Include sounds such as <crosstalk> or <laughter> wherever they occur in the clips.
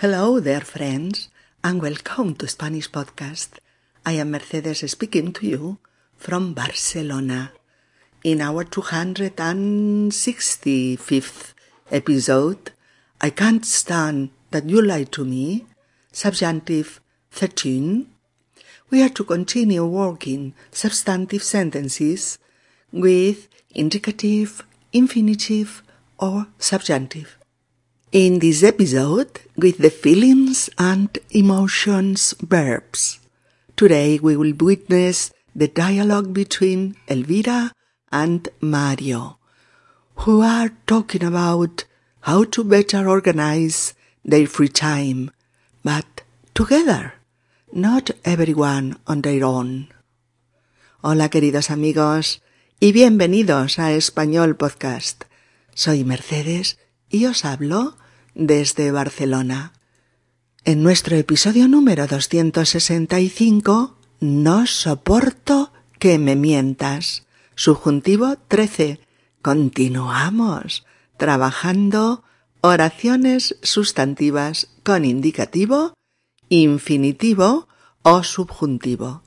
Hello there, friends, and welcome to Spanish Podcast. I am Mercedes speaking to you from Barcelona. In our 265th episode, I can't stand that you lie to me, subjunctive 13, we are to continue working substantive sentences with indicative, infinitive, or subjunctive. In this episode, with the feelings and emotions verbs. Today we will witness the dialogue between Elvira and Mario, who are talking about how to better organize their free time, but together, not everyone on their own. Hola queridos amigos y bienvenidos a Español Podcast. Soy Mercedes y os hablo desde Barcelona. En nuestro episodio número 265, No soporto que me mientas. Subjuntivo 13. Continuamos trabajando oraciones sustantivas con indicativo, infinitivo o subjuntivo.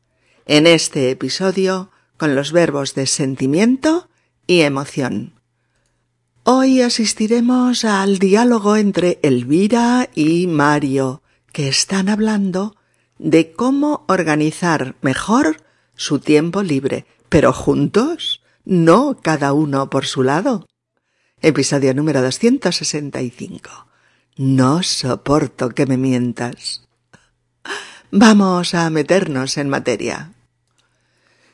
En este episodio con los verbos de sentimiento y emoción. Hoy asistiremos al diálogo entre Elvira y Mario, que están hablando de cómo organizar mejor su tiempo libre, pero juntos, no cada uno por su lado. Episodio número 265. No soporto que me mientas. Vamos a meternos en materia.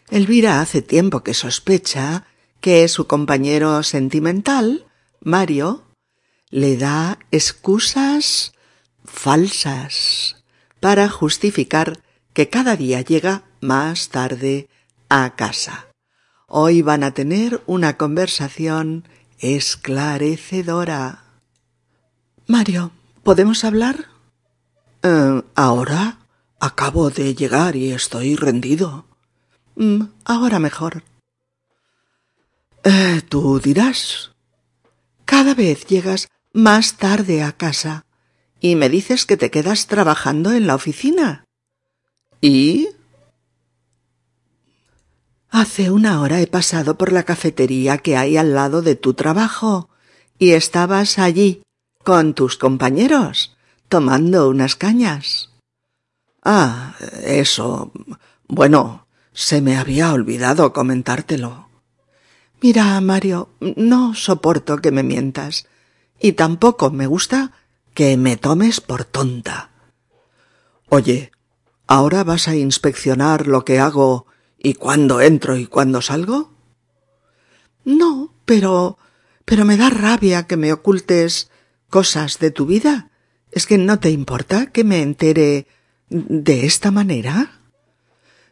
Elvira hace tiempo que sospecha que su compañero sentimental, Mario, le da excusas falsas para justificar que cada día llega más tarde a casa. Hoy van a tener una conversación esclarecedora. Mario, ¿podemos hablar? Eh, ¿Ahora? Acabo de llegar y estoy rendido. Mm, ahora mejor. Eh, tú dirás. Cada vez llegas más tarde a casa y me dices que te quedas trabajando en la oficina. ¿Y? Hace una hora he pasado por la cafetería que hay al lado de tu trabajo y estabas allí con tus compañeros tomando unas cañas. Ah, eso. Bueno, se me había olvidado comentártelo. Mira, Mario, no soporto que me mientas, y tampoco me gusta que me tomes por tonta. Oye, ¿ahora vas a inspeccionar lo que hago y cuándo entro y cuándo salgo? No, pero. pero me da rabia que me ocultes cosas de tu vida. ¿Es que no te importa que me entere de esta manera?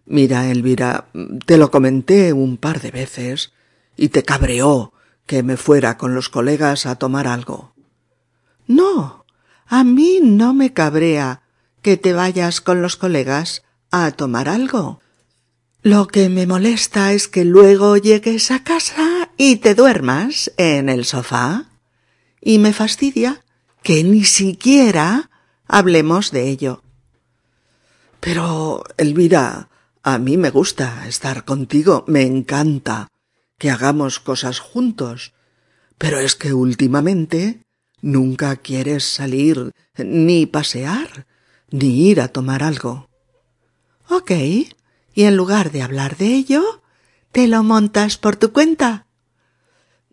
Mira, Elvira, te lo comenté un par de veces y te cabreó que me fuera con los colegas a tomar algo. No, a mí no me cabrea que te vayas con los colegas a tomar algo. Lo que me molesta es que luego llegues a casa y te duermas en el sofá. Y me fastidia que ni siquiera hablemos de ello. Pero, Elvira, a mí me gusta estar contigo, me encanta que hagamos cosas juntos. Pero es que últimamente nunca quieres salir, ni pasear, ni ir a tomar algo. Ok. Y en lugar de hablar de ello, te lo montas por tu cuenta.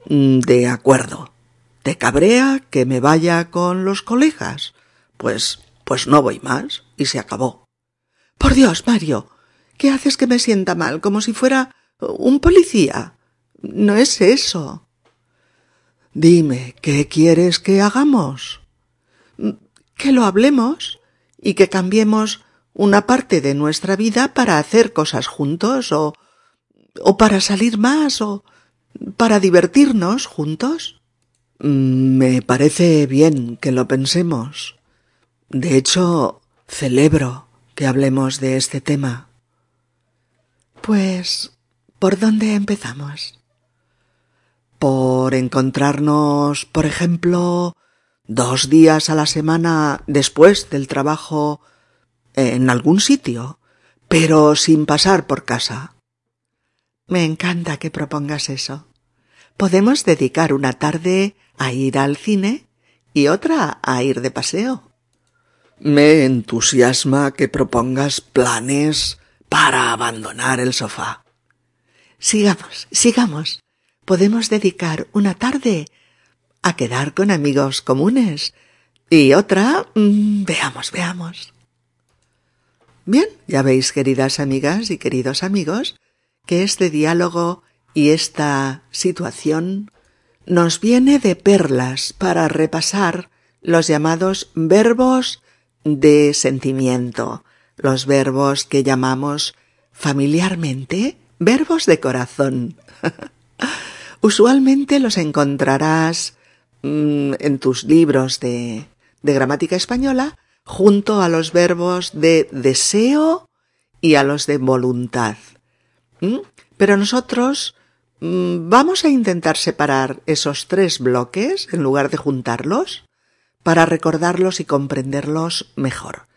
Mm, de acuerdo. ¿Te cabrea que me vaya con los colegas? Pues, pues no voy más, y se acabó. Por Dios, Mario, ¿qué haces que me sienta mal como si fuera un policía? No es eso. Dime, ¿qué quieres que hagamos? Que lo hablemos y que cambiemos una parte de nuestra vida para hacer cosas juntos o o para salir más o para divertirnos juntos. Me parece bien que lo pensemos. De hecho, celebro que hablemos de este tema. Pues, ¿por dónde empezamos? Por encontrarnos, por ejemplo, dos días a la semana después del trabajo en algún sitio, pero sin pasar por casa. Me encanta que propongas eso. Podemos dedicar una tarde a ir al cine y otra a ir de paseo. Me entusiasma que propongas planes para abandonar el sofá. Sigamos, sigamos. Podemos dedicar una tarde a quedar con amigos comunes y otra... Mm, veamos, veamos. Bien, ya veis, queridas amigas y queridos amigos, que este diálogo y esta situación nos viene de perlas para repasar los llamados verbos de sentimiento, los verbos que llamamos familiarmente verbos de corazón. <laughs> Usualmente los encontrarás mm, en tus libros de, gramática española junto a los verbos de deseo y a los de voluntad. Pero nosotros mm, vamos a intentar separar esos tres bloques en lugar de juntarlos para recordarlos y comprenderlos mejor.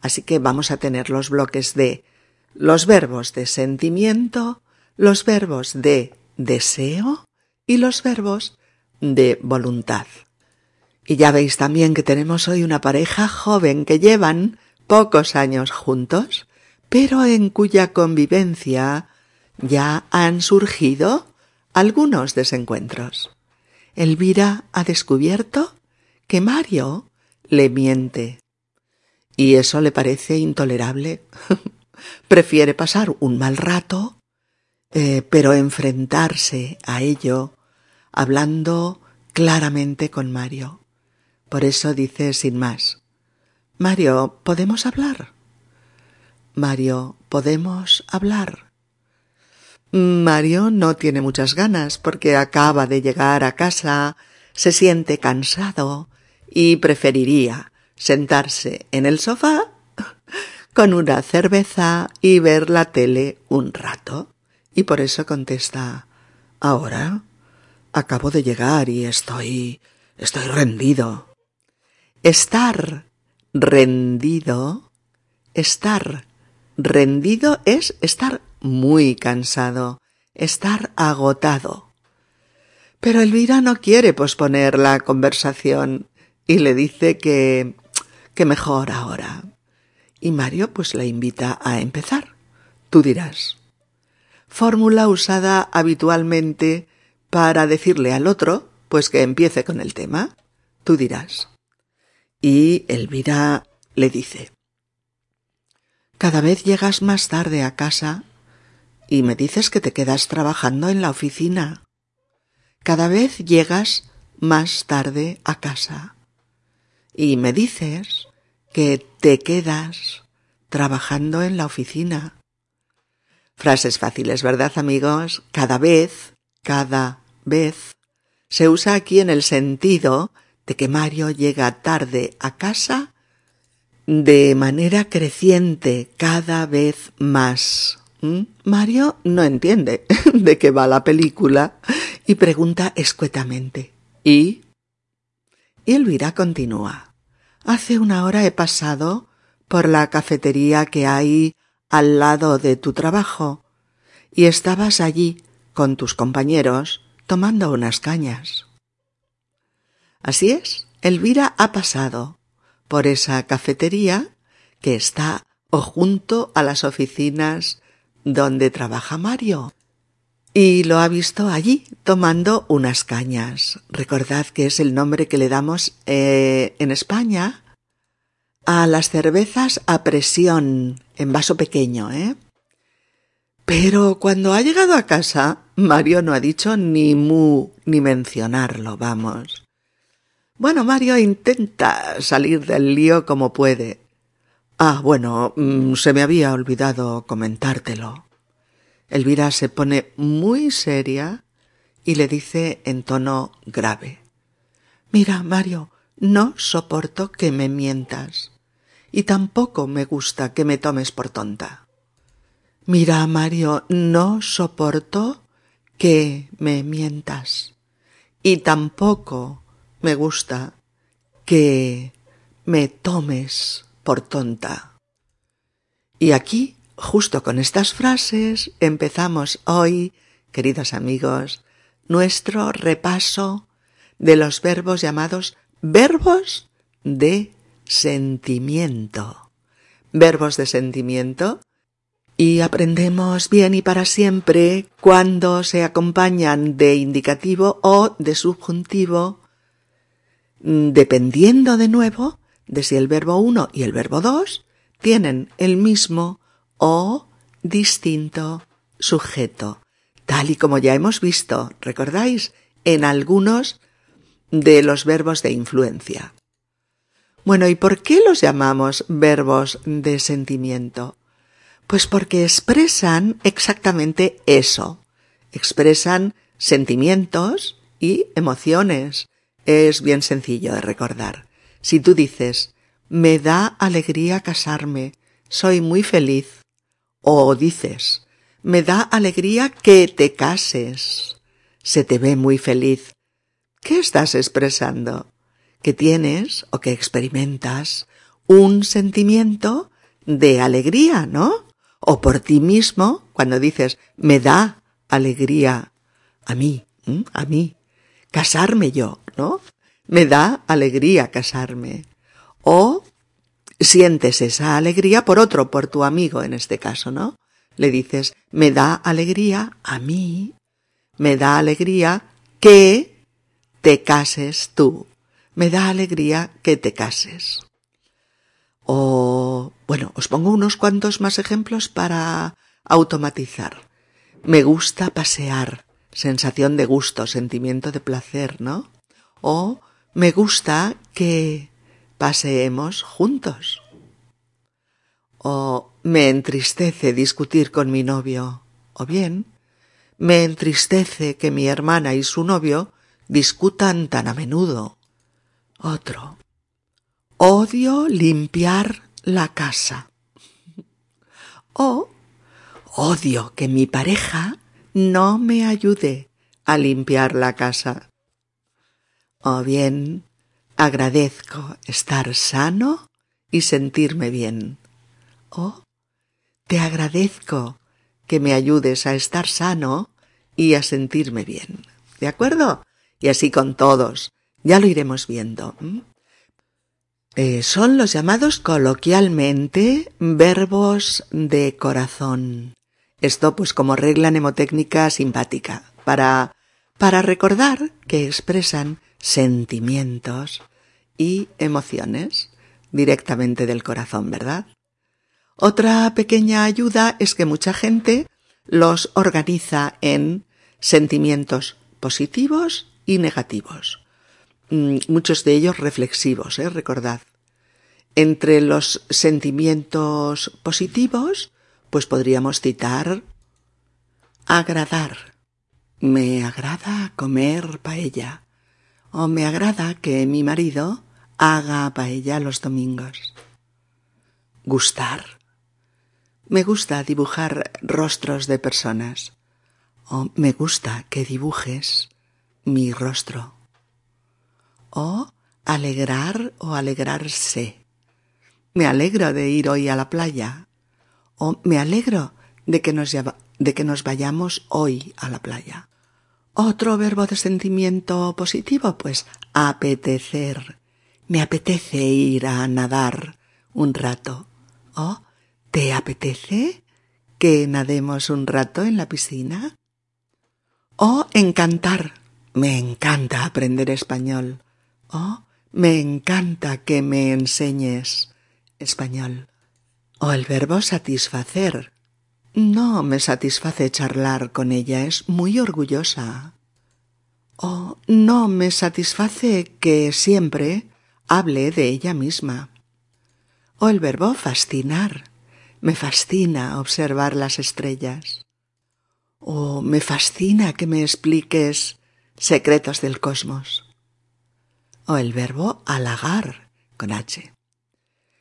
Así que vamos a tener los bloques de los verbos de sentimiento, los verbos de deseo y los verbos de voluntad. Y ya veis también que tenemos hoy una pareja joven que llevan pocos años juntos, pero en cuya convivencia ya han surgido algunos desencuentros. Elvira ha descubierto que Mario le miente. Y eso le parece intolerable. <laughs> Prefiere pasar un mal rato, eh, pero enfrentarse a ello hablando claramente con Mario. Por eso dice sin más, Mario, ¿podemos hablar? Mario, ¿podemos hablar? Mario no tiene muchas ganas porque acaba de llegar a casa, se siente cansado y preferiría sentarse en el sofá con una cerveza y ver la tele un rato. Y por eso contesta Ahora acabo de llegar y estoy estoy rendido. Estar rendido, estar rendido es estar muy cansado, estar agotado. Pero Elvira no quiere posponer la conversación y le dice que que mejor ahora. Y Mario pues la invita a empezar. Tú dirás. Fórmula usada habitualmente para decirle al otro pues que empiece con el tema. Tú dirás. Y Elvira le dice Cada vez llegas más tarde a casa y me dices que te quedas trabajando en la oficina. Cada vez llegas más tarde a casa y me dices que te quedas trabajando en la oficina. Frases fáciles, ¿verdad amigos? Cada vez, cada vez, se usa aquí en el sentido de que Mario llega tarde a casa de manera creciente cada vez más. ¿Mm? Mario no entiende <laughs> de qué va la película y pregunta escuetamente ¿Y? Y Elvira continúa. Hace una hora he pasado por la cafetería que hay al lado de tu trabajo y estabas allí con tus compañeros tomando unas cañas. Así es, Elvira ha pasado por esa cafetería que está o junto a las oficinas donde trabaja Mario. Y lo ha visto allí tomando unas cañas. Recordad que es el nombre que le damos eh, en España a las cervezas a presión en vaso pequeño, ¿eh? Pero cuando ha llegado a casa, Mario no ha dicho ni mu ni mencionarlo, vamos. Bueno, Mario intenta salir del lío como puede, Ah, bueno, mm, se me había olvidado comentártelo. Elvira se pone muy seria y le dice en tono grave. Mira, Mario, no soporto que me mientas y tampoco me gusta que me tomes por tonta. Mira, Mario, no soporto que me mientas y tampoco me gusta que me tomes por tonta. Y aquí, justo con estas frases, empezamos hoy, queridos amigos, nuestro repaso de los verbos llamados verbos de sentimiento. Verbos de sentimiento y aprendemos bien y para siempre cuando se acompañan de indicativo o de subjuntivo, dependiendo de nuevo de si el verbo 1 y el verbo 2 tienen el mismo o distinto sujeto, tal y como ya hemos visto, ¿recordáis? En algunos de los verbos de influencia. Bueno, ¿y por qué los llamamos verbos de sentimiento? Pues porque expresan exactamente eso. Expresan sentimientos y emociones. Es bien sencillo de recordar. Si tú dices, me da alegría casarme, soy muy feliz, o dices, me da alegría que te cases, se te ve muy feliz, ¿qué estás expresando? Que tienes o que experimentas un sentimiento de alegría, ¿no? o por ti mismo, cuando dices, me da alegría a mí, a mí, casarme yo, ¿no? Me da alegría casarme. O sientes esa alegría por otro, por tu amigo en este caso, ¿no? Le dices, me da alegría a mí, me da alegría que te cases tú, me da alegría que te cases. O, bueno, os pongo unos cuantos más ejemplos para automatizar. Me gusta pasear, sensación de gusto, sentimiento de placer, ¿no? O me gusta que paseemos juntos. O me entristece discutir con mi novio. O bien, me entristece que mi hermana y su novio discutan tan a menudo. Otro. Odio limpiar la casa. O odio que mi pareja no me ayude a limpiar la casa. O bien agradezco estar sano y sentirme bien. O te agradezco que me ayudes a estar sano y a sentirme bien. ¿De acuerdo? Y así con todos. Ya lo iremos viendo. Eh, son los llamados coloquialmente verbos de corazón. Esto pues como regla mnemotécnica simpática, para, para recordar que expresan sentimientos y emociones directamente del corazón, ¿verdad? Otra pequeña ayuda es que mucha gente los organiza en sentimientos positivos y negativos. Mm, muchos de ellos reflexivos, ¿eh? recordad. Entre los sentimientos positivos, pues podríamos citar agradar. Me agrada comer paella. O me agrada que mi marido haga paella los domingos. Gustar. Me gusta dibujar rostros de personas. O me gusta que dibujes mi rostro o alegrar o alegrarse. Me alegro de ir hoy a la playa o me alegro de que nos, de que nos vayamos hoy a la playa. Otro verbo de sentimiento positivo, pues apetecer. Me apetece ir a nadar un rato. ¿O te apetece que nademos un rato en la piscina? O encantar. Me encanta aprender español. Oh, me encanta que me enseñes español. O el verbo satisfacer. No me satisface charlar con ella, es muy orgullosa. O no me satisface que siempre hable de ella misma. O el verbo fascinar. Me fascina observar las estrellas. O me fascina que me expliques secretos del cosmos o el verbo halagar con H.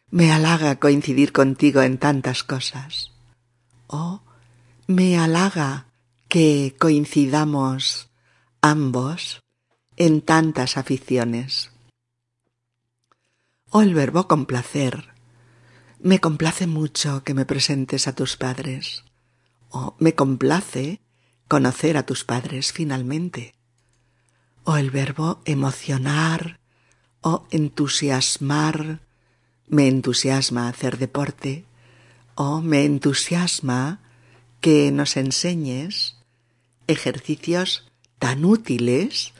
Me halaga coincidir contigo en tantas cosas. O me halaga que coincidamos ambos en tantas aficiones. O el verbo complacer. Me complace mucho que me presentes a tus padres. O me complace conocer a tus padres finalmente. O el verbo emocionar o entusiasmar. Me entusiasma hacer deporte o me entusiasma que nos enseñes ejercicios tan útiles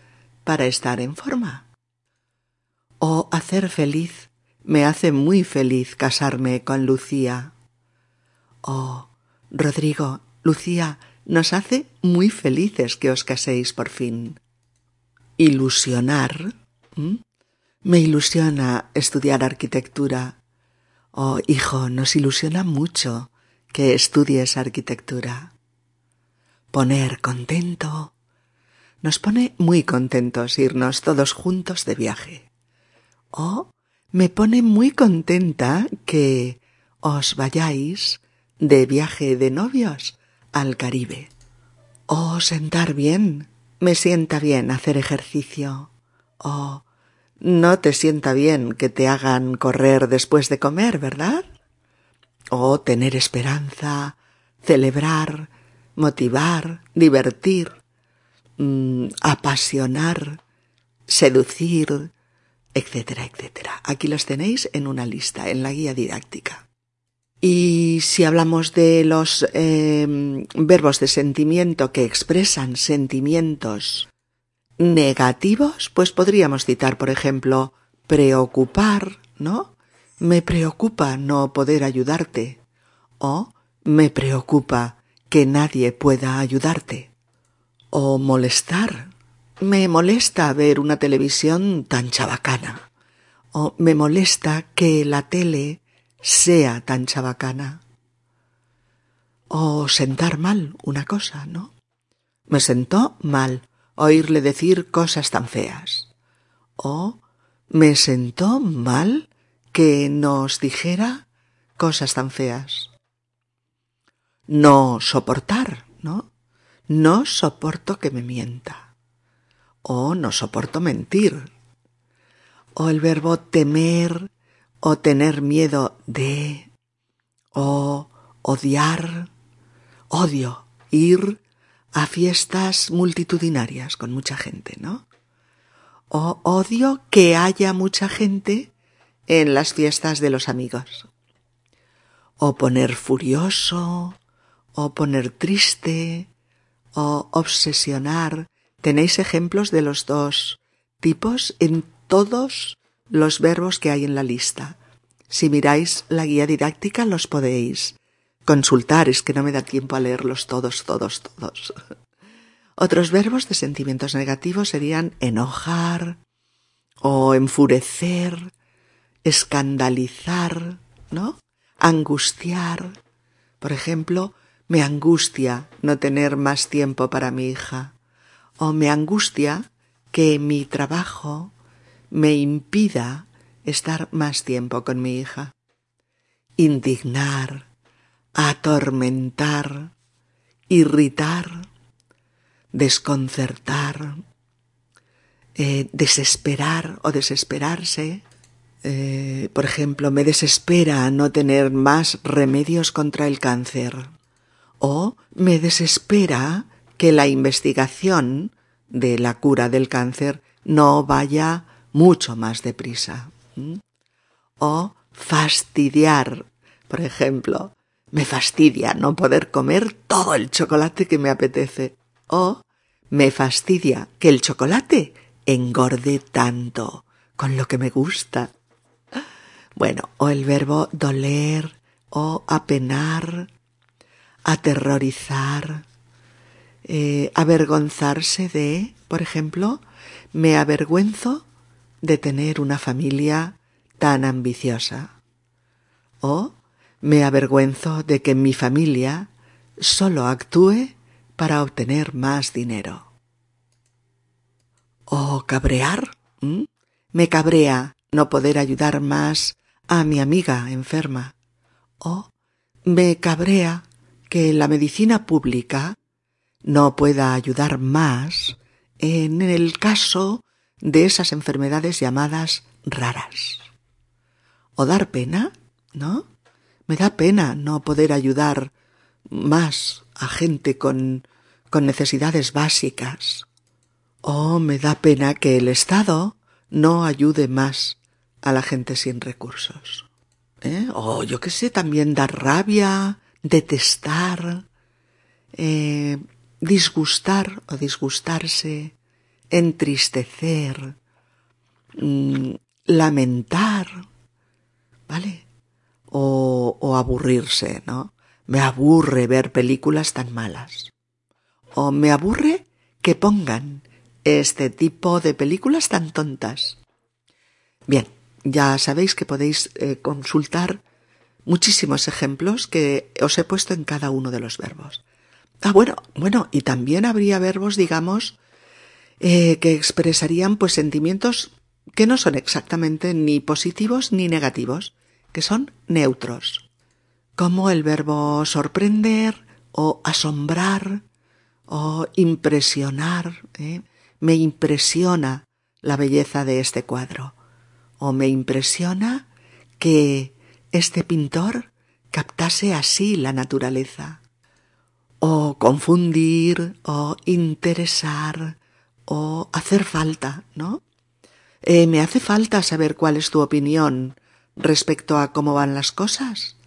para estar en forma. O hacer feliz. Me hace muy feliz casarme con Lucía. Oh, Rodrigo, Lucía, nos hace muy felices que os caséis por fin. Ilusionar. Me ilusiona estudiar arquitectura. Oh, hijo, nos ilusiona mucho que estudies arquitectura. Poner contento. Nos pone muy contentos irnos todos juntos de viaje. Oh, me pone muy contenta que os vayáis de viaje de novios al Caribe. Oh, sentar bien. Me sienta bien hacer ejercicio. Oh, no te sienta bien que te hagan correr después de comer, ¿verdad? Oh, tener esperanza, celebrar, motivar, divertir, mmm, apasionar, seducir, etcétera, etcétera. Aquí los tenéis en una lista, en la guía didáctica. Y si hablamos de los eh, verbos de sentimiento que expresan sentimientos negativos, pues podríamos citar, por ejemplo, preocupar, ¿no? Me preocupa no poder ayudarte. O me preocupa que nadie pueda ayudarte. O molestar, me molesta ver una televisión tan chabacana. O me molesta que la tele sea tan chabacana. O sentar mal una cosa, ¿no? Me sentó mal oírle decir cosas tan feas. O me sentó mal que nos dijera cosas tan feas. No soportar, ¿no? No soporto que me mienta o no soporto mentir, o el verbo temer o tener miedo de, o odiar, odio, ir a fiestas multitudinarias con mucha gente, ¿no? O odio que haya mucha gente en las fiestas de los amigos. O poner furioso, o poner triste, o obsesionar, Tenéis ejemplos de los dos tipos en todos los verbos que hay en la lista. Si miráis la guía didáctica los podéis consultar, es que no me da tiempo a leerlos todos, todos, todos. <laughs> Otros verbos de sentimientos negativos serían enojar o enfurecer, escandalizar, ¿no? Angustiar. Por ejemplo, me angustia no tener más tiempo para mi hija o me angustia que mi trabajo me impida estar más tiempo con mi hija. Indignar, atormentar, irritar, desconcertar, eh, desesperar o desesperarse. Eh, por ejemplo, me desespera no tener más remedios contra el cáncer. O me desespera que la investigación de la cura del cáncer no vaya mucho más deprisa. O fastidiar, por ejemplo, me fastidia no poder comer todo el chocolate que me apetece. O me fastidia que el chocolate engorde tanto con lo que me gusta. Bueno, o el verbo doler o apenar, aterrorizar, eh, avergonzarse de, por ejemplo, me avergüenzo de tener una familia tan ambiciosa. O me avergüenzo de que mi familia solo actúe para obtener más dinero. O cabrear. Me cabrea no poder ayudar más a mi amiga enferma. O me cabrea que la medicina pública no pueda ayudar más en el caso de esas enfermedades llamadas raras. o dar pena, ¿no? Me da pena no poder ayudar más a gente con, con necesidades básicas. O me da pena que el Estado no ayude más a la gente sin recursos. ¿Eh? O yo qué sé, también dar rabia, detestar, eh, disgustar o disgustarse, entristecer, mm, lamentar, ¿vale? O, o aburrirse, ¿no? Me aburre ver películas tan malas. O me aburre que pongan este tipo de películas tan tontas. Bien, ya sabéis que podéis eh, consultar muchísimos ejemplos que os he puesto en cada uno de los verbos. Ah, bueno, bueno, y también habría verbos, digamos, eh, que expresarían pues sentimientos que no son exactamente ni positivos ni negativos, que son neutros, como el verbo sorprender o asombrar o impresionar. ¿eh? Me impresiona la belleza de este cuadro o me impresiona que este pintor captase así la naturaleza o confundir o interesar o hacer falta, ¿no? Eh, me hace falta saber cuál es tu opinión respecto a cómo van las cosas.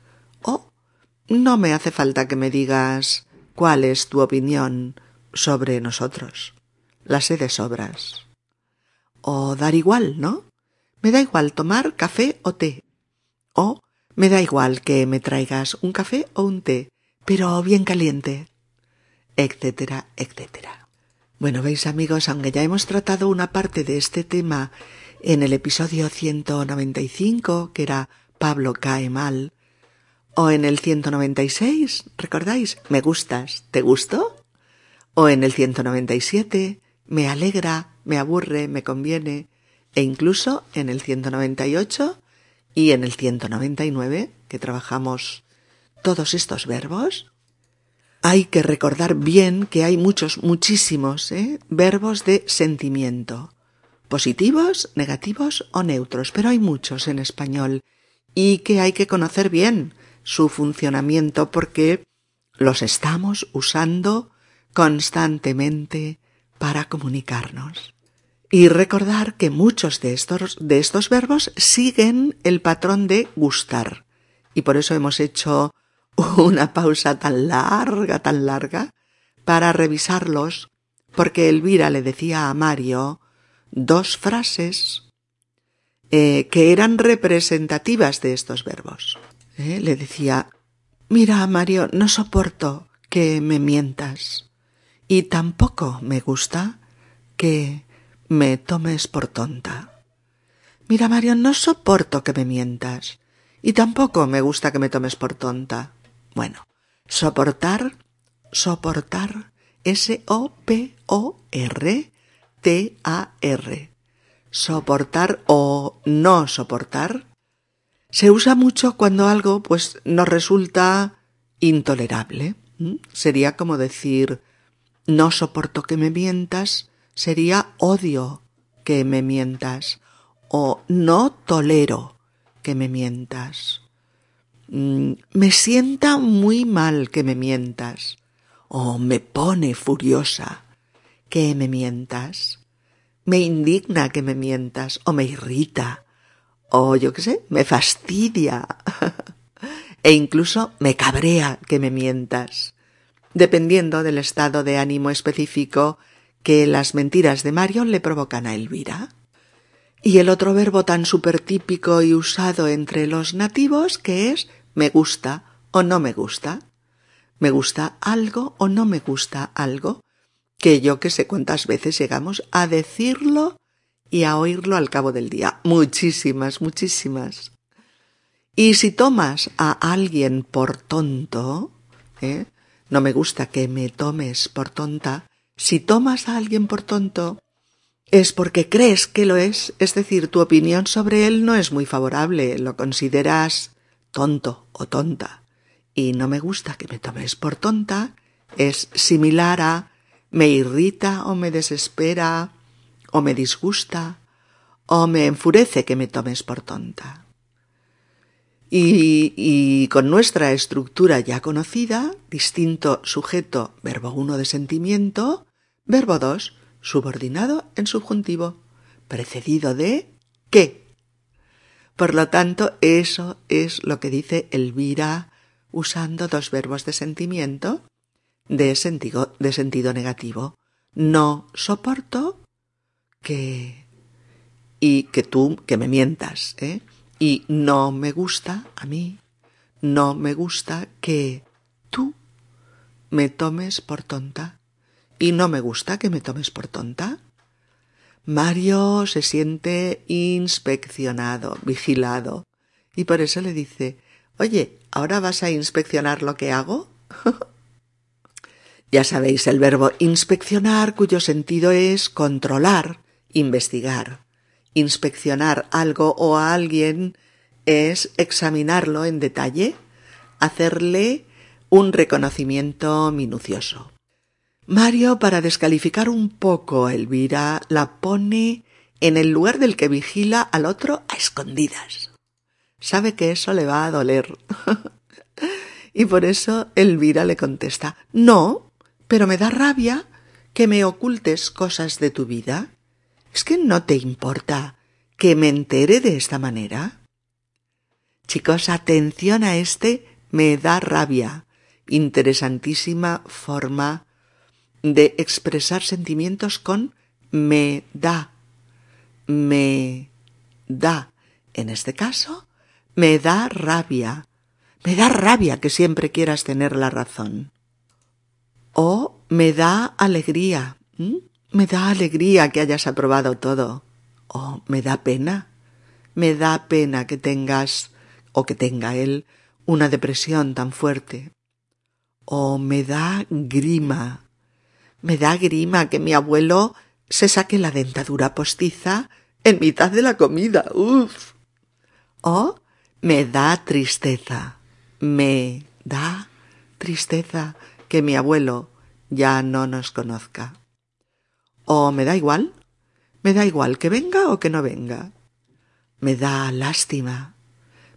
O no me hace falta que me digas cuál es tu opinión sobre nosotros. La sé de sobras. O dar igual, ¿no? Me da igual tomar café o té. O me da igual que me traigas un café o un té pero bien caliente, etcétera, etcétera. Bueno, veis amigos, aunque ya hemos tratado una parte de este tema en el episodio 195, que era Pablo cae mal, o en el 196, ¿recordáis? Me gustas, ¿te gustó? O en el 197, me alegra, me aburre, me conviene, e incluso en el 198 y en el 199, que trabajamos todos estos verbos, hay que recordar bien que hay muchos, muchísimos ¿eh? verbos de sentimiento, positivos, negativos o neutros, pero hay muchos en español y que hay que conocer bien su funcionamiento porque los estamos usando constantemente para comunicarnos. Y recordar que muchos de estos, de estos verbos siguen el patrón de gustar. Y por eso hemos hecho <laughs> una pausa tan larga, tan larga, para revisarlos, porque Elvira le decía a Mario dos frases eh, que eran representativas de estos verbos. Eh, le decía, mira, Mario, no soporto que me mientas y tampoco me gusta que me tomes por tonta. Mira, Mario, no soporto que me mientas y tampoco me gusta que me tomes por tonta. Bueno, soportar, soportar, S-O-P-O-R-T-A-R. Soportar o no soportar se usa mucho cuando algo pues nos resulta intolerable. Sería como decir no soporto que me mientas, sería odio que me mientas o no tolero que me mientas. Mm, me sienta muy mal que me mientas, o me pone furiosa que me mientas, me indigna que me mientas, o me irrita, o yo qué sé, me fastidia, <laughs> e incluso me cabrea que me mientas, dependiendo del estado de ánimo específico que las mentiras de Mario le provocan a Elvira. Y el otro verbo tan típico y usado entre los nativos que es me gusta o no me gusta. Me gusta algo o no me gusta algo, que yo que sé cuántas veces llegamos a decirlo y a oírlo al cabo del día. Muchísimas, muchísimas. Y si tomas a alguien por tonto, ¿eh? no me gusta que me tomes por tonta, si tomas a alguien por tonto, es porque crees que lo es, es decir, tu opinión sobre él no es muy favorable, lo consideras tonto o tonta, y no me gusta que me tomes por tonta, es similar a me irrita o me desespera o me disgusta o me enfurece que me tomes por tonta. Y, con nuestra estructura ya conocida, distinto sujeto, verbo 1 de sentimiento, verbo 2, subordinado en subjuntivo, precedido de qué. Por lo tanto, eso es lo que dice Elvira usando dos verbos de sentimiento de sentido, de sentido negativo. No soporto que y que tú que me mientas, ¿eh? Y no me gusta a mí, no me gusta que tú me tomes por tonta. Y no me gusta que me tomes por tonta. Mario se siente inspeccionado, vigilado, y por eso le dice Oye, ¿ahora vas a inspeccionar lo que hago? <laughs> ya sabéis el verbo inspeccionar cuyo sentido es controlar, investigar. Inspeccionar algo o a alguien es examinarlo en detalle, hacerle un reconocimiento minucioso. Mario, para descalificar un poco a Elvira, la pone en el lugar del que vigila al otro a escondidas. Sabe que eso le va a doler. <laughs> y por eso Elvira le contesta No, pero me da rabia que me ocultes cosas de tu vida. ¿Es que no te importa que me entere de esta manera? Chicos, atención a este me da rabia. Interesantísima forma de expresar sentimientos con me da. Me da. En este caso, me da rabia. Me da rabia que siempre quieras tener la razón. O me da alegría. Me da alegría que hayas aprobado todo. Oh, me da pena. Me da pena que tengas o que tenga él una depresión tan fuerte. O me da grima. Me da grima que mi abuelo se saque la dentadura postiza en mitad de la comida. Uf. O me da tristeza. Me da tristeza que mi abuelo ya no nos conozca. O me da igual, me da igual que venga o que no venga. Me da lástima,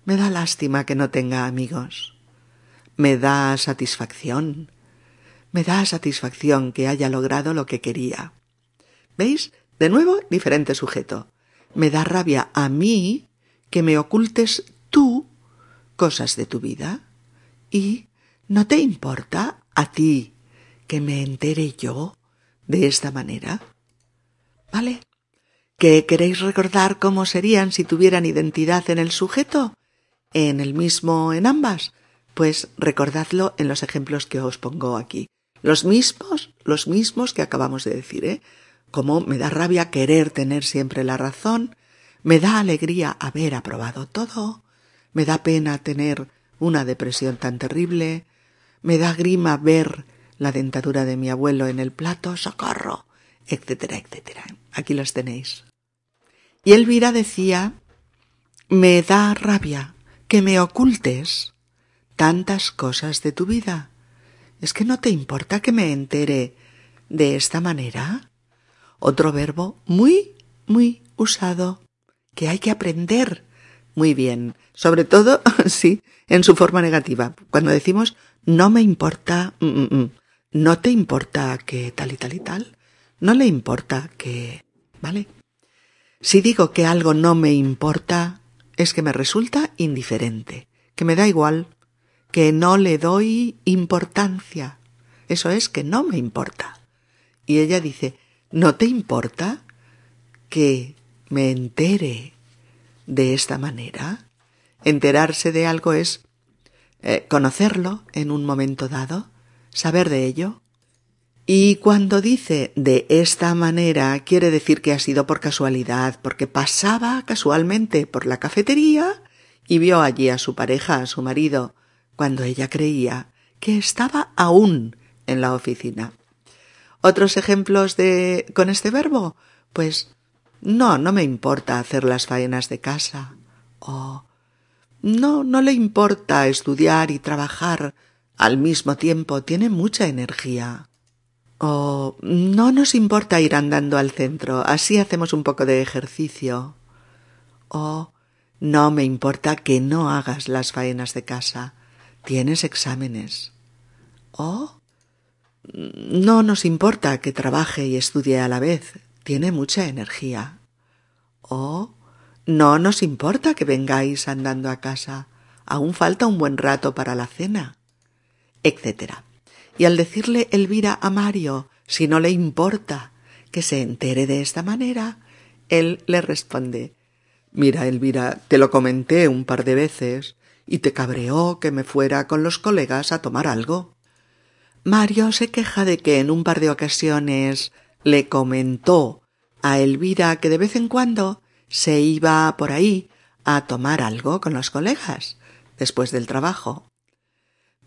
me da lástima que no tenga amigos. Me da satisfacción, me da satisfacción que haya logrado lo que quería. ¿Veis? De nuevo, diferente sujeto. Me da rabia a mí que me ocultes tú cosas de tu vida. ¿Y no te importa a ti que me entere yo de esta manera? ¿Vale? ¿Que queréis recordar cómo serían si tuvieran identidad en el sujeto? ¿En el mismo en ambas? Pues recordadlo en los ejemplos que os pongo aquí. Los mismos, los mismos que acabamos de decir, ¿eh? Como me da rabia querer tener siempre la razón, me da alegría haber aprobado todo, me da pena tener una depresión tan terrible, me da grima ver la dentadura de mi abuelo en el plato, socorro, etcétera, etcétera. Aquí los tenéis. Y Elvira decía, me da rabia que me ocultes tantas cosas de tu vida. ¿Es que no te importa que me entere de esta manera? Otro verbo muy, muy usado, que hay que aprender muy bien. Sobre todo, <laughs> sí, en su forma negativa. Cuando decimos no me importa, mm, mm, mm, no te importa que tal y tal y tal, no le importa que... ¿Vale? Si digo que algo no me importa, es que me resulta indiferente, que me da igual, que no le doy importancia. Eso es que no me importa. Y ella dice, ¿no te importa que me entere de esta manera? Enterarse de algo es eh, conocerlo en un momento dado, saber de ello, y cuando dice de esta manera, quiere decir que ha sido por casualidad, porque pasaba casualmente por la cafetería y vio allí a su pareja, a su marido, cuando ella creía que estaba aún en la oficina. ¿Otros ejemplos de con este verbo? Pues no, no me importa hacer las faenas de casa. O no, no le importa estudiar y trabajar al mismo tiempo, tiene mucha energía. O no nos importa ir andando al centro, así hacemos un poco de ejercicio. O no me importa que no hagas las faenas de casa. Tienes exámenes. Oh, no nos importa que trabaje y estudie a la vez. Tiene mucha energía. Oh, no nos importa que vengáis andando a casa. Aún falta un buen rato para la cena. etcétera. Y al decirle Elvira a Mario si no le importa que se entere de esta manera, él le responde Mira, Elvira, te lo comenté un par de veces y te cabreó que me fuera con los colegas a tomar algo. Mario se queja de que en un par de ocasiones le comentó a Elvira que de vez en cuando se iba por ahí a tomar algo con los colegas después del trabajo.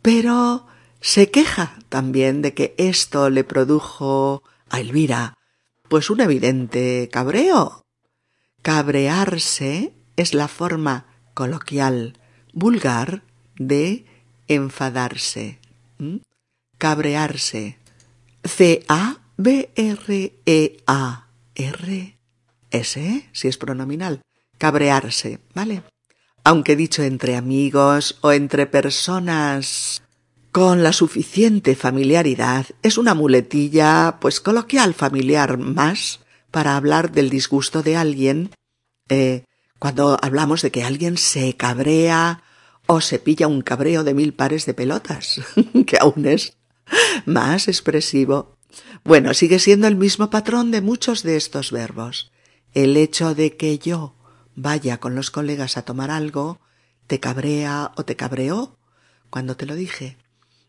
Pero se queja también de que esto le produjo a Elvira pues un evidente cabreo. Cabrearse es la forma coloquial, vulgar, de enfadarse. Cabrearse. C-A-B-R-E-A-R ese, si es pronominal, cabrearse, ¿vale? Aunque dicho entre amigos o entre personas con la suficiente familiaridad, es una muletilla, pues coloquial familiar más, para hablar del disgusto de alguien, eh, cuando hablamos de que alguien se cabrea o se pilla un cabreo de mil pares de pelotas, <laughs> que aún es más expresivo. Bueno, sigue siendo el mismo patrón de muchos de estos verbos. El hecho de que yo vaya con los colegas a tomar algo te cabrea o te cabreó cuando te lo dije.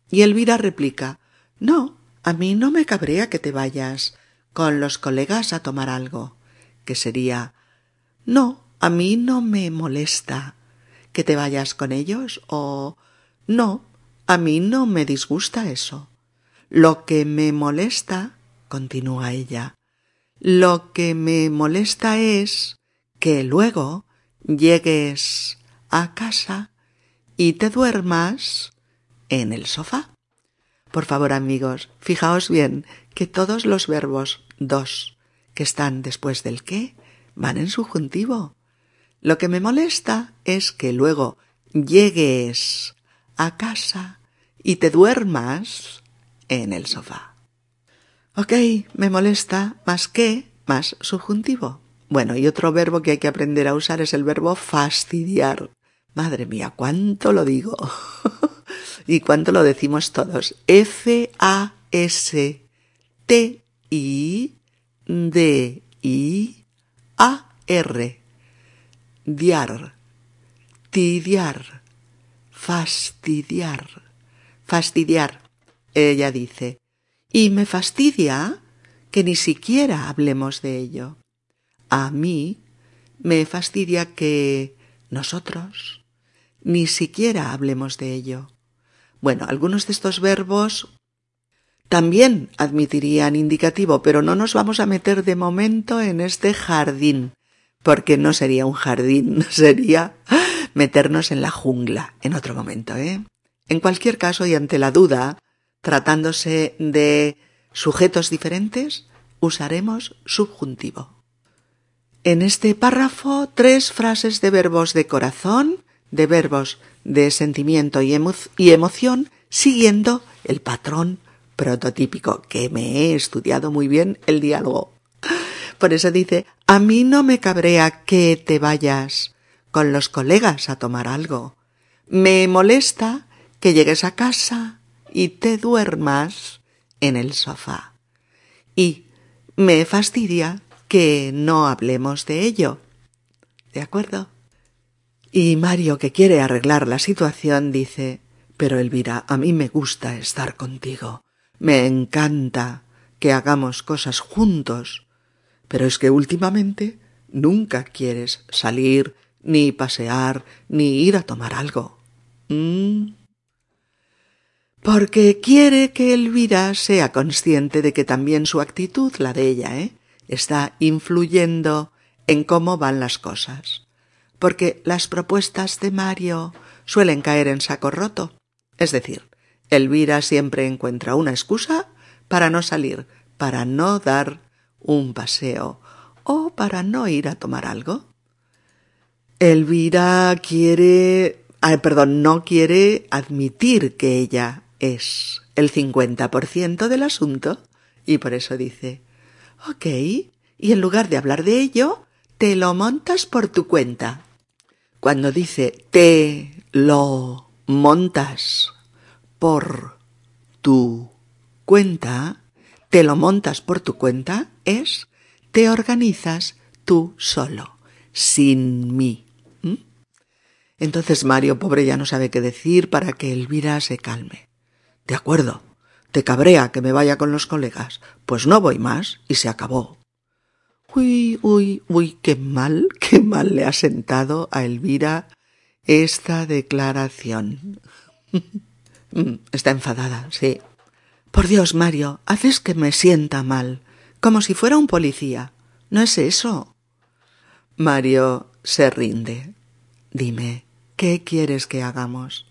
Y Elvira replica No, a mí no me cabrea que te vayas con los colegas a tomar algo, que sería No, a mí no me molesta que te vayas con ellos o No, a mí no me disgusta eso. Lo que me molesta, continúa ella, lo que me molesta es que luego llegues a casa y te duermas en el sofá. Por favor, amigos, fijaos bien que todos los verbos dos que están después del qué van en subjuntivo. Lo que me molesta es que luego llegues a casa y te duermas en el sofá. Ok, me molesta más que más subjuntivo. Bueno, y otro verbo que hay que aprender a usar es el verbo fastidiar. Madre mía, cuánto lo digo. <laughs> y cuánto lo decimos todos. F A S T I D I A R. Diar. Tidiar. Fastidiar. Fastidiar. Ella dice, y me fastidia que ni siquiera hablemos de ello. A mí me fastidia que nosotros ni siquiera hablemos de ello. Bueno, algunos de estos verbos también admitirían indicativo, pero no nos vamos a meter de momento en este jardín, porque no sería un jardín, <laughs> sería meternos en la jungla en otro momento, ¿eh? En cualquier caso, y ante la duda, tratándose de sujetos diferentes, usaremos subjuntivo. En este párrafo, tres frases de verbos de corazón, de verbos de sentimiento y, emoción, siguiendo el patrón prototípico, que me he estudiado muy bien el diálogo. Por eso dice, a mí no me cabrea que te vayas con los colegas a tomar algo. Me molesta que llegues a casa y te duermas en el sofá. Y me fastidia que no hablemos de ello. ¿De acuerdo? Y Mario, que quiere arreglar la situación, dice Pero Elvira, a mí me gusta estar contigo. Me encanta que hagamos cosas juntos. Pero es que últimamente nunca quieres salir, ni pasear, ni ir a tomar algo. ¿Mm? porque quiere que Elvira sea consciente de que también su actitud, la de ella, ¿eh? está influyendo en cómo van las cosas. Porque las propuestas de Mario suelen caer en saco roto. Es decir, Elvira siempre encuentra una excusa para no salir, para no dar un paseo o para no ir a tomar algo. Elvira quiere, perdón, no quiere admitir que ella es el 50% del asunto y por eso dice, ok, y en lugar de hablar de ello, te lo montas por tu cuenta. Cuando dice te lo montas por tu cuenta, te lo montas por tu cuenta, es te organizas tú solo, sin mí. Entonces Mario, pobre, ya no sabe qué decir para que Elvira se calme. De acuerdo, te cabrea que me vaya con los colegas. Pues no voy más y se acabó. Uy, uy, uy, qué mal, <laughs> qué mal le ha sentado a Elvira esta declaración. <laughs> Mm, está enfadada, sí. Por Dios, Mario, haces que me sienta mal, como si fuera un policía. No es eso. Mario se rinde. Dime, ¿qué quieres que hagamos?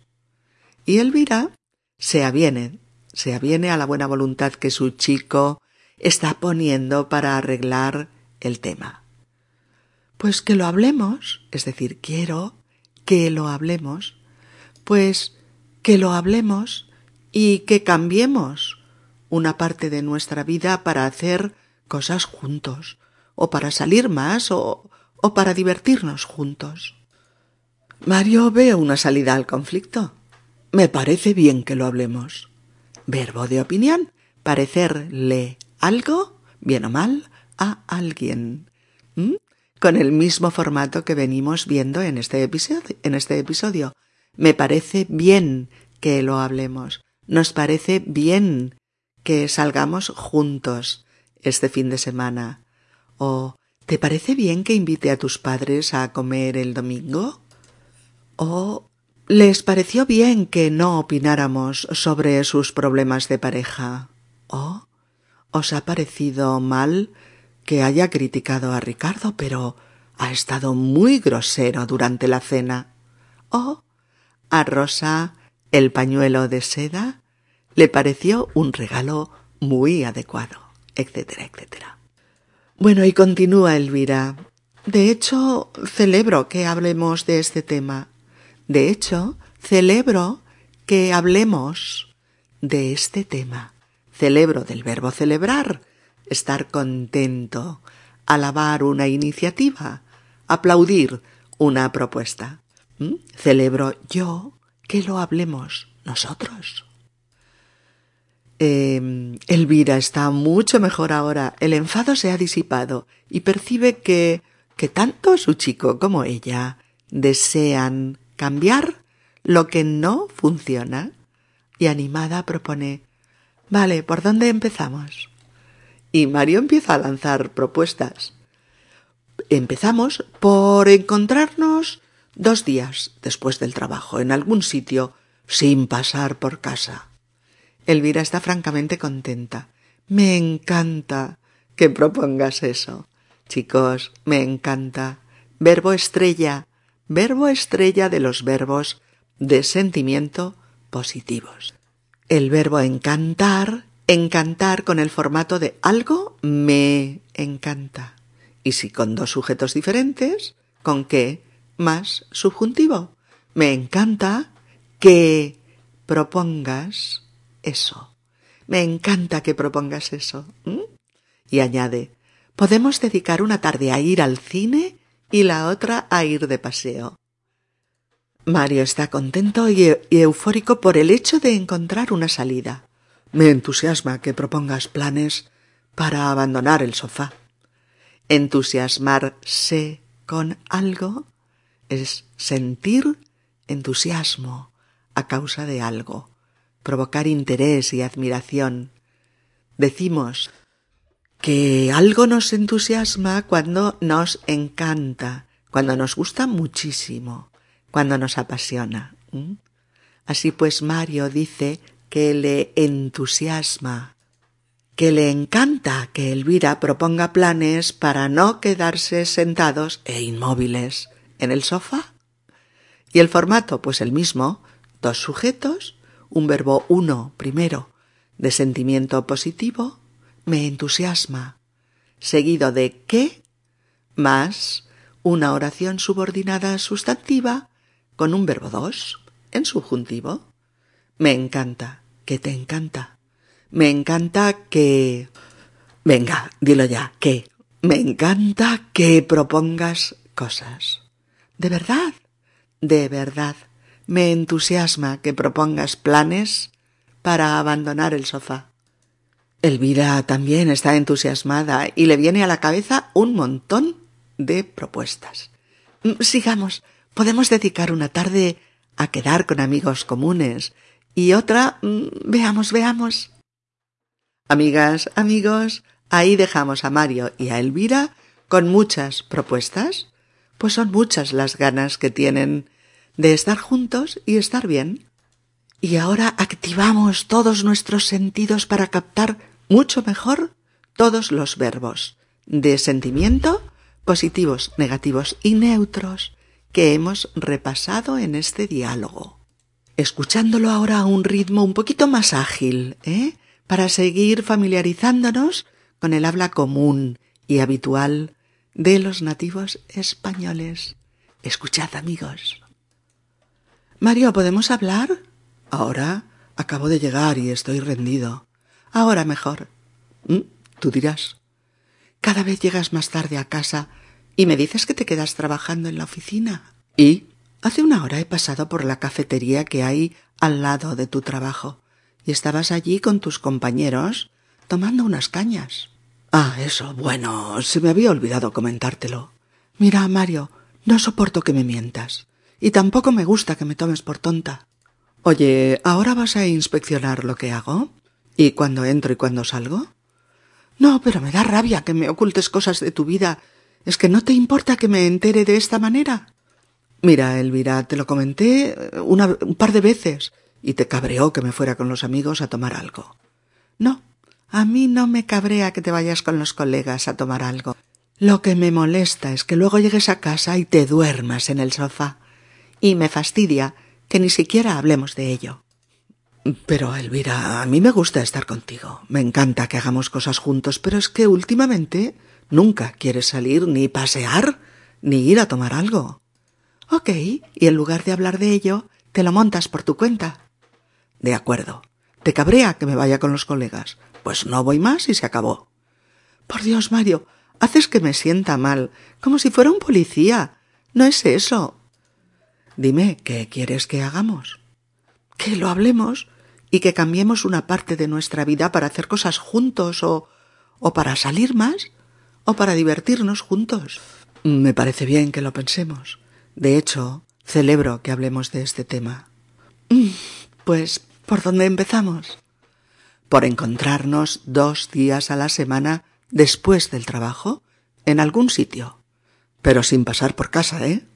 Y Elvira se aviene, se aviene a la buena voluntad que su chico está poniendo para arreglar el tema. Pues que lo hablemos, es decir, quiero que lo hablemos, pues que lo hablemos y que cambiemos una parte de nuestra vida para hacer cosas juntos, o para salir más, o, o para divertirnos juntos. Mario ve una salida al conflicto. Me parece bien que lo hablemos. Verbo de opinión. Parecerle algo, bien o mal, a alguien. ¿Mm? Con el mismo formato que venimos viendo en este episodio, en este episodio. Me parece bien que lo hablemos. Nos parece bien que salgamos juntos este fin de semana. ¿O te parece bien que invite a tus padres a comer el domingo? ¿O les pareció bien que no opináramos sobre sus problemas de pareja? ¿O os ha parecido mal que haya criticado a Ricardo, pero ha estado muy grosero durante la cena? ¿O a Rosa el pañuelo de seda le pareció un regalo muy adecuado, etcétera, etcétera. Bueno, y continúa Elvira. De hecho, celebro que hablemos de este tema. De hecho, celebro que hablemos de este tema. Celebro del verbo celebrar, estar contento, alabar una iniciativa, aplaudir una propuesta. ¿Mm? Celebro yo que lo hablemos nosotros. Eh, Elvira está mucho mejor ahora. El enfado se ha disipado y percibe que, que tanto su chico como ella desean cambiar lo que no funciona. Y animada propone Vale, ¿por dónde empezamos? Y Mario empieza a lanzar propuestas. Empezamos por encontrarnos dos días después del trabajo en algún sitio sin pasar por casa. Elvira está francamente contenta. Me encanta que propongas eso. Chicos, me encanta. Verbo estrella, verbo estrella de los verbos de sentimiento positivos. El verbo encantar, encantar con el formato de algo me encanta. Y si con dos sujetos diferentes, ¿con qué? más subjuntivo. Me encanta que propongas eso. Me encanta que propongas eso. Y añade, podemos dedicar una tarde a ir al cine y la otra a ir de paseo. Mario está contento y, eufórico por el hecho de encontrar una salida. Me entusiasma que propongas planes para abandonar el sofá. Entusiasmarse con algo es sentir entusiasmo a causa de algo, provocar interés y admiración. Decimos que algo nos entusiasma cuando nos encanta, cuando nos gusta muchísimo, cuando nos apasiona. Así pues, Mario dice que le entusiasma, que le encanta que Elvira proponga planes para no quedarse sentados e inmóviles, en el sofá. Y el formato, pues el mismo, dos sujetos, un verbo uno primero, de sentimiento positivo, me entusiasma, seguido de qué, más una oración subordinada sustantiva con un verbo dos en subjuntivo. Me encanta, que te encanta. Me encanta que... Venga, dilo ya, que... Me encanta que propongas cosas. ¿De verdad? De verdad. Me entusiasma que propongas planes para abandonar el sofá. Elvira también está entusiasmada y le viene a la cabeza un montón de propuestas. Mm, sigamos. Podemos dedicar una tarde a quedar con amigos comunes y otra, mm, veamos, veamos. Amigas, amigos, ahí dejamos a Mario y a Elvira con muchas propuestas, pues son muchas las ganas que tienen de estar juntos y estar bien. Y ahora activamos todos nuestros sentidos para captar mucho mejor todos los verbos de sentimiento, positivos, negativos y neutros que hemos repasado en este diálogo. Escuchándolo ahora a un ritmo un poquito más ágil, ¿eh? Para seguir familiarizándonos con el habla común y habitual de los nativos españoles. Escuchad, amigos. Mario, ¿podemos hablar? Ahora acabo de llegar y estoy rendido. Ahora mejor. ¿Mm? Tú dirás. Cada vez llegas más tarde a casa y me dices que te quedas trabajando en la oficina. ¿Y? Hace una hora he pasado por la cafetería que hay al lado de tu trabajo y estabas allí con tus compañeros tomando unas cañas. Ah, eso. Bueno, se me había olvidado comentártelo. Mira, Mario, no soporto que me mientas. Y tampoco me gusta que me tomes por tonta. Oye, ¿ahora vas a inspeccionar lo que hago? ¿Y cuando entro y cuando salgo? No, pero me da rabia que me ocultes cosas de tu vida. ¿Es que no te importa que me entere de esta manera? Mira, Elvira, te lo comenté eh, una, un par de veces y te cabreó que me fuera con los amigos a tomar algo. No, a mí no me cabrea que te vayas con los colegas a tomar algo. Lo que me molesta es que luego llegues a casa y te duermas en el sofá. Y me fastidia que ni siquiera hablemos de ello. Pero, Elvira, a mí me gusta estar contigo. Me encanta que hagamos cosas juntos, pero es que últimamente nunca quieres salir ni pasear ni ir a tomar algo. Ok, y en lugar de hablar de ello, te lo montas por tu cuenta. De acuerdo. ¿Te cabrea que me vaya con los colegas? Pues no voy más y se acabó. Por Dios, Mario, haces que me sienta mal, como si fuera un policía. No es eso. Dime, ¿qué quieres que hagamos? Que lo hablemos y que cambiemos una parte de nuestra vida para hacer cosas juntos o, o para salir más o para divertirnos juntos. Me parece bien que lo pensemos. De hecho, celebro que hablemos de este tema. Mm, pues, ¿por dónde empezamos? Por encontrarnos dos días a la semana después del trabajo en algún sitio. Pero sin pasar por casa, ¿eh?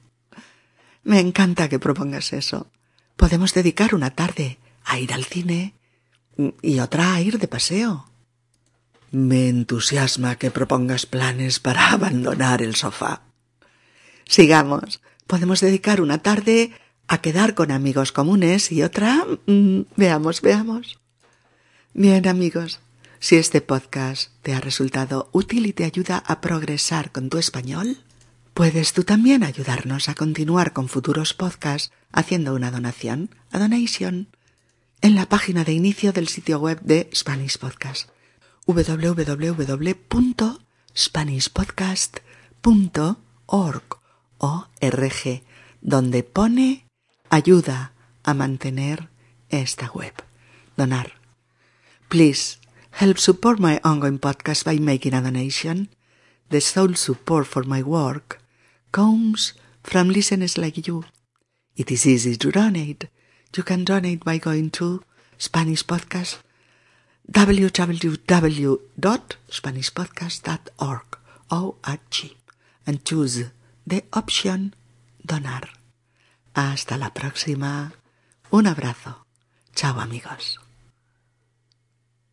Me encanta que propongas eso. Podemos dedicar una tarde a ir al cine y otra a ir de paseo. Me entusiasma que propongas planes para <laughs> abandonar el sofá. Sigamos. Podemos dedicar una tarde a quedar con amigos comunes y otra... Mm, veamos, veamos. Bien, amigos, si este podcast te ha resultado útil y te ayuda a progresar con tu español, puedes tú también ayudarnos a continuar con futuros podcasts haciendo una donación, a donation, en la página de inicio del sitio web de Spanish Podcast www.spanishpodcast.org org, donde pone ayuda a mantener esta web. Donar. Please help support my ongoing podcast by making a donation. The sole support for my work comes from listeners like you. It is easy to donate. You can donate by going to Spanish Podcast www.spanishpodcast.org O-H, and choose the option donar. Hasta la próxima. Un abrazo. Chao amigos.